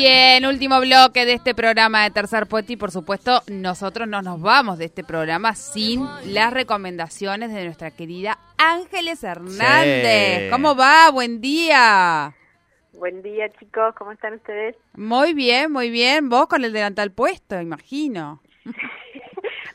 Bien, último bloque de este programa de Tercer Puente y por supuesto nosotros no nos vamos de este programa sin las recomendaciones de nuestra querida Ángeles Hernández. Sí. ¿Cómo va? Buen día. Buen día, chicos. ¿Cómo están ustedes? Muy bien, muy bien. Vos con el delantal puesto, imagino.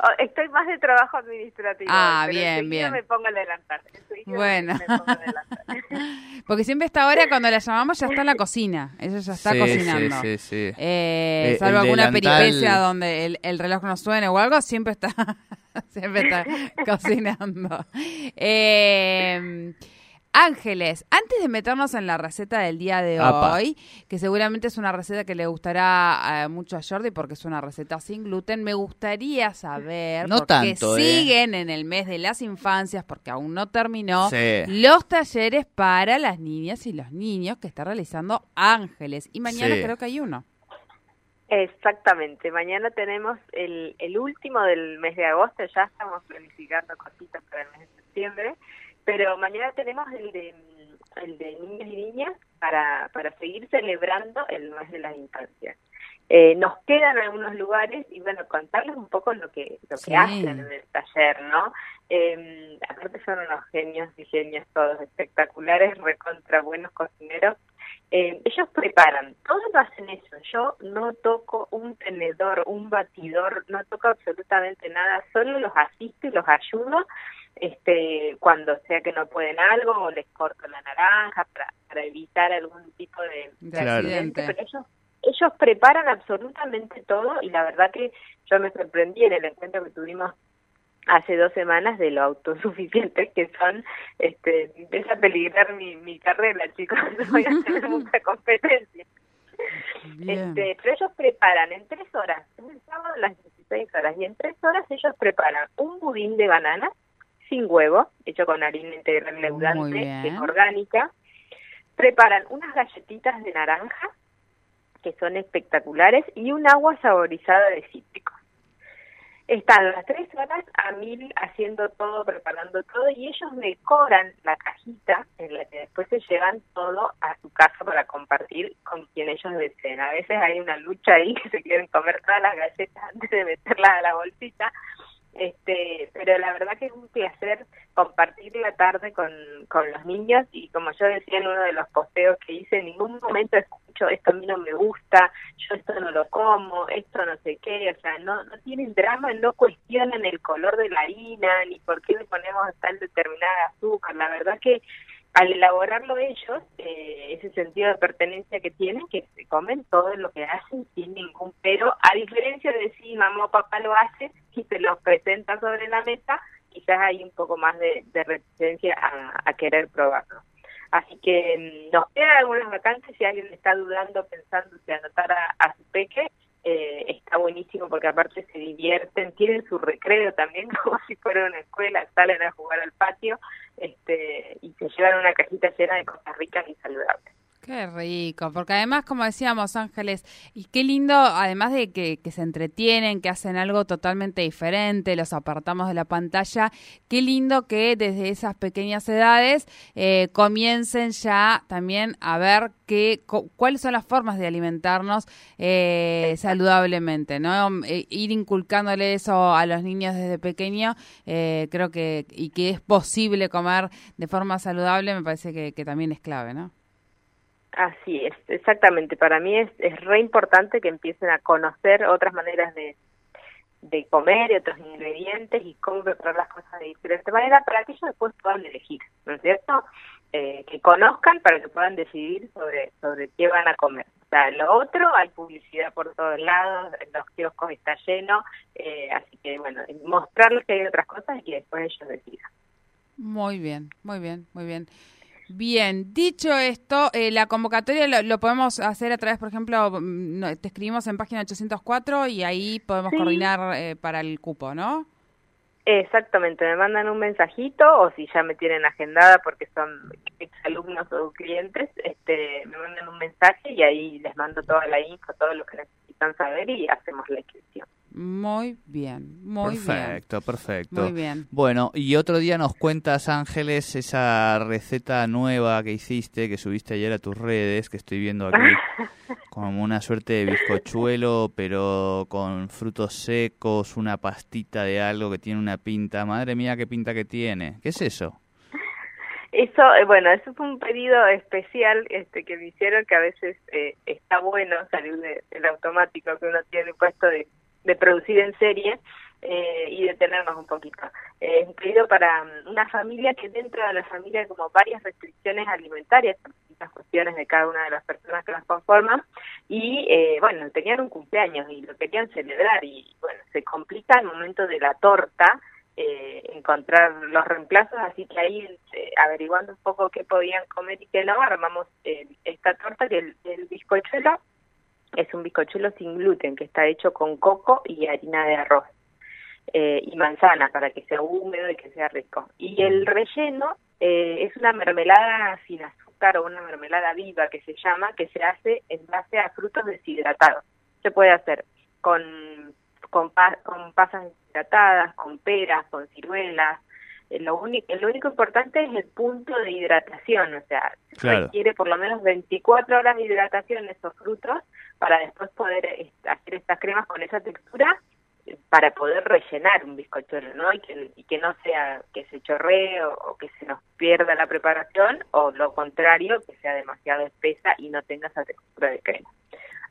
Oh, estoy más de trabajo administrativo. Ah, pero bien, bien. me pongo delantal. Enseguida Bueno. me pongo el delantal. Porque siempre esta hora cuando la llamamos ya está en la cocina. Ella ya está Sí, cocinando. Sí, sí, sí. Eh, Eh, salvo alguna delantal- peripecia donde el, el reloj no suene o algo, siempre está, siempre está cocinando. Eh, Ángeles, antes de meternos en la receta del día de Apa. hoy, que seguramente es una receta que le gustará eh, mucho a Jordi porque es una receta sin gluten, me gustaría saber, No porque tanto, ¿eh? siguen en el mes de las infancias, porque aún no terminó, Sí. los talleres para las niñas y los niños que está realizando Ángeles. Y mañana Sí. creo que hay uno. Exactamente. Mañana tenemos el, el último del mes de agosto. Ya estamos planificando cositas para el mes de septiembre. Pero mañana tenemos el de, el de niños y niñas para, para seguir celebrando el mes de la infancia. Eh, nos quedan algunos lugares y bueno, contarles un poco lo que lo que hacen en el taller, ¿no? Eh, aparte son unos genios y genias todos espectaculares, recontra buenos cocineros. Eh, ellos preparan, todos lo hacen eso. Yo no toco un tenedor, un batidor, no toco absolutamente nada, solo los asisto y los ayudo este cuando sea que no pueden algo o les corto la naranja para, para evitar algún tipo de, De Claro. accidente. pero ellos ellos preparan absolutamente todo y la verdad que yo me sorprendí en el encuentro que tuvimos hace dos semanas de lo autosuficientes que son, este, empieza a peligrar mi, mi carrera, chicos, no voy a tener mucha competencia. Bien. Este, pero ellos preparan en tres horas, es el sábado a las 16 horas, y en tres horas ellos preparan un budín de banana sin huevo, hecho con harina integral leudante, que es orgánica. Preparan unas galletitas de naranja, que son espectaculares, y un agua saborizada de cítricos. Están las tres horas a mil haciendo todo, preparando todo, y ellos decoran la cajita en la que después se llevan todo a su casa para compartir con quien ellos deseen. A veces hay una lucha ahí que se quieren comer todas las galletas antes de meterlas a la bolsita, este pero la verdad que es un placer compartir la tarde con, con los niños y como yo decía en uno de los posteos que hice, en ningún momento escucho esto a mí no me gusta, yo esto no lo como, esto no sé qué, o sea, no, no tienen drama, no cuestionan el color de la harina, ni por qué le ponemos tal determinada azúcar, la verdad que al elaborarlo ellos, eh, ese sentido de pertenencia que tienen, que se comen todo lo que hacen sin ningún pero, a diferencia de si mamá o papá lo hace y se los presenta sobre la mesa, quizás hay un poco más de, de a querer probarlo. Así que mm, nos quedan algunas vacantes, si alguien está dudando, pensando si anotar a, a su peque, eh, está buenísimo porque aparte se divierten, tienen su recreo también como si fuera una escuela, salen a jugar al patio este y se llevan una cajita llena de cosas ricas y saludables. Qué rico, porque además, como decíamos, Ángeles, y qué lindo, además de que, que se entretienen, que hacen algo totalmente diferente, los apartamos de la pantalla, qué lindo que desde esas pequeñas edades eh, comiencen ya también a ver qué, cu- cuáles son las formas de alimentarnos eh, saludablemente, ¿no? Eh, ir inculcándole eso a los niños desde pequeño, eh, creo que, y que es posible comer de forma saludable, me parece que, que también es clave, ¿no? Así es, exactamente. Para mí es, es re importante que empiecen a conocer otras maneras de, de comer y otros ingredientes y cómo preparar las cosas de diferente manera para que ellos después puedan elegir, ¿no es cierto? Eh, que conozcan para que puedan decidir sobre sobre qué van a comer. O sea, lo otro, hay publicidad por todos lados, los kioscos está lleno, eh, así que bueno, mostrarles que hay otras cosas y que después ellos decidan. Muy bien, muy bien, muy bien. Bien, dicho esto, eh, la convocatoria lo, lo podemos hacer a través, por ejemplo, mm, no, te escribimos en página 804 y ahí podemos Sí. coordinar eh, para el cupo, ¿no? Exactamente, me mandan un mensajito o si ya me tienen agendada porque son alumnos o clientes, este, me mandan un mensaje y ahí les mando toda la info, todo lo que necesitan saber y hacemos la inscripción. Muy bien, muy perfecto, bien. Perfecto, perfecto. Muy bien. Bueno, y otro día nos cuentas, Ángeles, esa receta nueva que hiciste, que subiste ayer a tus redes, que estoy viendo aquí, como una suerte de bizcochuelo, pero con frutos secos, una pastita de algo que tiene una pinta. Madre mía, qué pinta que tiene. ¿Qué es eso? Eso, eh, bueno, eso fue un pedido especial este que me hicieron que a veces eh, está bueno salir del automático que uno tiene puesto de de producir en serie eh, y detenernos un poquito. Eh, pedido para mm, una familia que dentro de la familia hay como varias restricciones alimentarias, distintas cuestiones de cada una de las personas que las conforman, y eh, bueno, tenían un cumpleaños y lo querían celebrar y bueno, se complica el momento de la torta, encontrar los reemplazos, así que ahí averiguando un poco qué podían comer y qué no, armamos esta torta que el, el bizcochuelo es un bizcochuelo sin gluten que está hecho con coco y harina de arroz eh, y manzana para que sea húmedo y que sea rico. Y el relleno eh, es una mermelada sin azúcar o una mermelada viva que se llama, que se hace en base a frutos deshidratados. Se puede hacer con, con, con pasas deshidratadas, con peras, con ciruelas, lo único, lo único importante es el punto de hidratación, o sea, requiere por lo menos 24 horas de hidratación esos frutos para después poder hacer estas cremas con esa textura eh, para poder rellenar un bizcochuelo, ¿no? Y que, y que no sea que se chorree o, que se nos pierda la preparación o lo contrario, que sea demasiado espesa y no tenga esa textura de crema.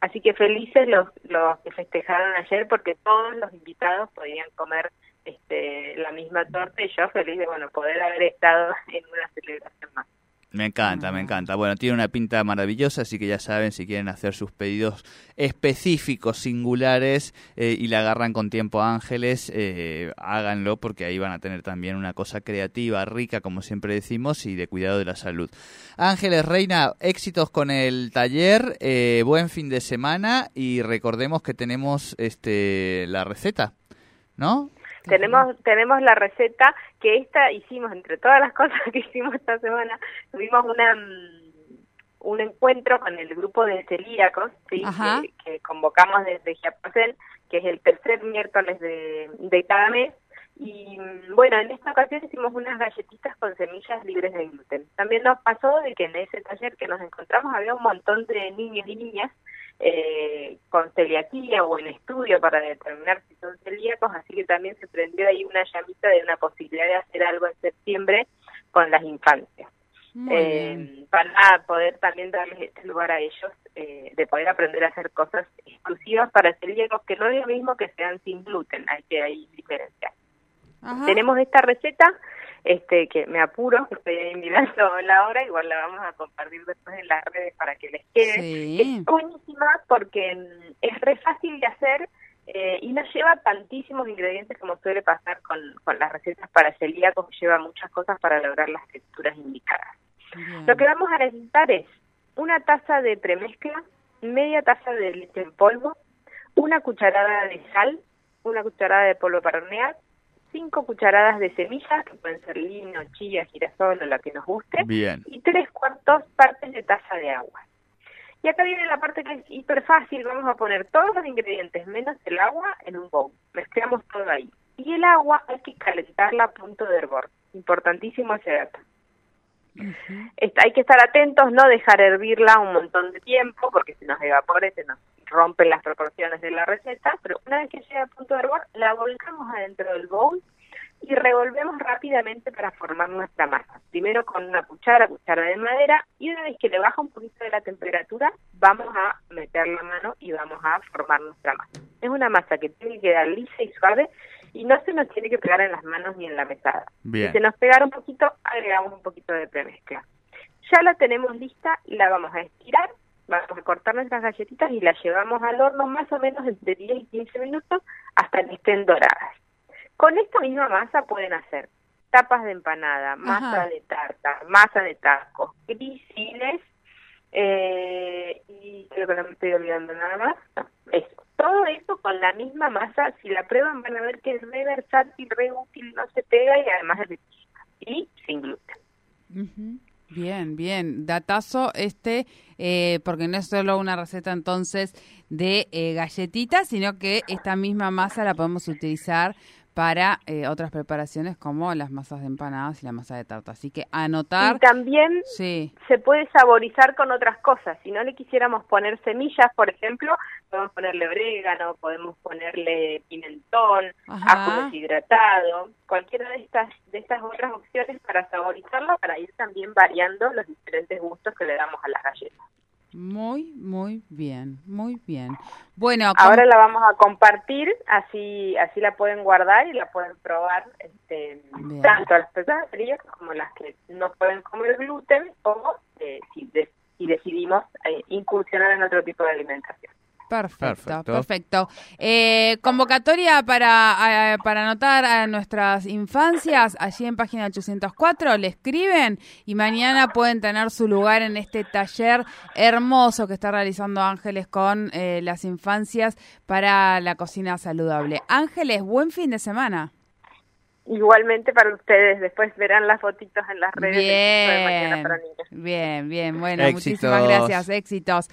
Así que felices los, los que festejaron ayer porque todos los invitados podían comer este, la misma torta y yo feliz de bueno poder haber estado en una celebración más. Me encanta, me encanta. Bueno, tiene una pinta maravillosa, así que ya saben, si quieren hacer sus pedidos específicos, singulares, eh, y le agarran con tiempo a Ángeles, eh, háganlo porque ahí van a tener también una cosa creativa, rica, como siempre decimos, y de cuidado de la salud. Ángeles, Reina, éxitos con el taller, eh, buen fin de semana y recordemos que tenemos este la receta, ¿no? Tenemos, tenemos la receta que esta hicimos, entre todas las cosas que hicimos esta semana, tuvimos una mm, un encuentro con el grupo de celíacos ¿sí? que, convocamos desde Giapacén, que es el tercer miércoles de, de cada mes. Y mm, bueno, en esta ocasión hicimos unas galletitas con semillas libres de gluten. También nos pasó de que en ese taller que nos encontramos había un montón de niños y niñas eh, con celiaquía o en estudio para determinar si son celíacos, así que también se prendió ahí una llamita de una posibilidad de hacer algo en septiembre con las infancias. Eh, para poder también darles este lugar a ellos eh, de poder aprender a hacer cosas exclusivas para celíacos que no es lo mismo que sean sin gluten, hay que hay diferencias. Tenemos esta receta este que me apuro, estoy ahí mirando la hora, igual la vamos a compartir después en las redes para que les quede. Es buenísima porque mm, es re fácil de hacer eh, y no lleva tantísimos ingredientes como suele pasar con, con las recetas para celíacos, lleva muchas cosas para lograr las texturas indicadas. Lo que vamos a necesitar es una taza de premezcla, media taza de leche en polvo, una cucharada de sal, una cucharada de polvo para hornear, cinco cucharadas de semillas, que pueden ser lino, chía, girasol o la que nos guste, y tres cuartos partes de taza de agua. Y acá viene la parte que es hiper fácil, vamos a poner todos los ingredientes menos el agua en un bowl, mezclamos todo ahí. Y el agua hay que calentarla a punto de hervor, importantísimo ese dato. hay que estar atentos, no dejar hervirla un montón de tiempo, porque si nos evapora se nos rompen las proporciones de la receta, pero una vez que llega a punto de hervor, la volcamos adentro del bowl y revolvemos rápidamente para formar nuestra masa. Primero con una cuchara, cuchara de madera, y una vez que le baja un poquito de la temperatura, vamos a meter la mano y vamos a formar nuestra masa. Es una masa que tiene que quedar lisa y suave y no se nos tiene que pegar en las manos ni en la mesada. Si se nos pegara un poquito, agregamos un poquito de premezcla. Ya la tenemos lista, la vamos a estirar vamos a cortar nuestras galletitas y las llevamos al horno más o menos entre 10 y 15 minutos hasta que estén doradas. Con esta misma masa pueden hacer tapas de empanada, masa de tarta, masa de tacos, grisines, eh, y creo que no me estoy olvidando nada más. eso. todo eso con la misma masa. Si la prueban van a ver que es re versátil, re útil, no se pega y además es riquísima. Y sin gluten. Ujú. Bien, bien. Datazo este, eh, porque no es solo una receta entonces de eh, galletitas, sino que esta misma masa la podemos utilizar para eh, otras preparaciones como las masas de empanadas y la masa de tarta. Así que anotar. Y también Sí. se puede saborizar con otras cosas. Si no le quisiéramos poner semillas, por ejemplo, podemos ponerle orégano, podemos ponerle pimentón, Ajá. ajo deshidratado, cualquiera de estas de estas otras opciones para saborizarlo, para ir también variando los diferentes gustos que le damos a las galletas. Muy, muy bien, muy bien. Bueno, Ahora la vamos a compartir, así así la pueden guardar y la pueden probar este, Bien. tanto las personas celíacas como las que no pueden comer gluten o eh, si, de- si decidimos eh, incursionar en otro tipo de alimentación. Perfecto, Perfecto. perfecto. Eh, convocatoria para, eh, para anotar a nuestras infancias, allí en página 804, le escriben y mañana pueden tener su lugar en este taller hermoso que está realizando Ángeles con eh, las infancias para la cocina saludable. Ángeles, buen fin de semana. Igualmente para ustedes, después verán las fotitos en las redes curso de mañana Bien, para niños. bien, bien. Bueno, Éxitos. muchísimas gracias. Éxitos.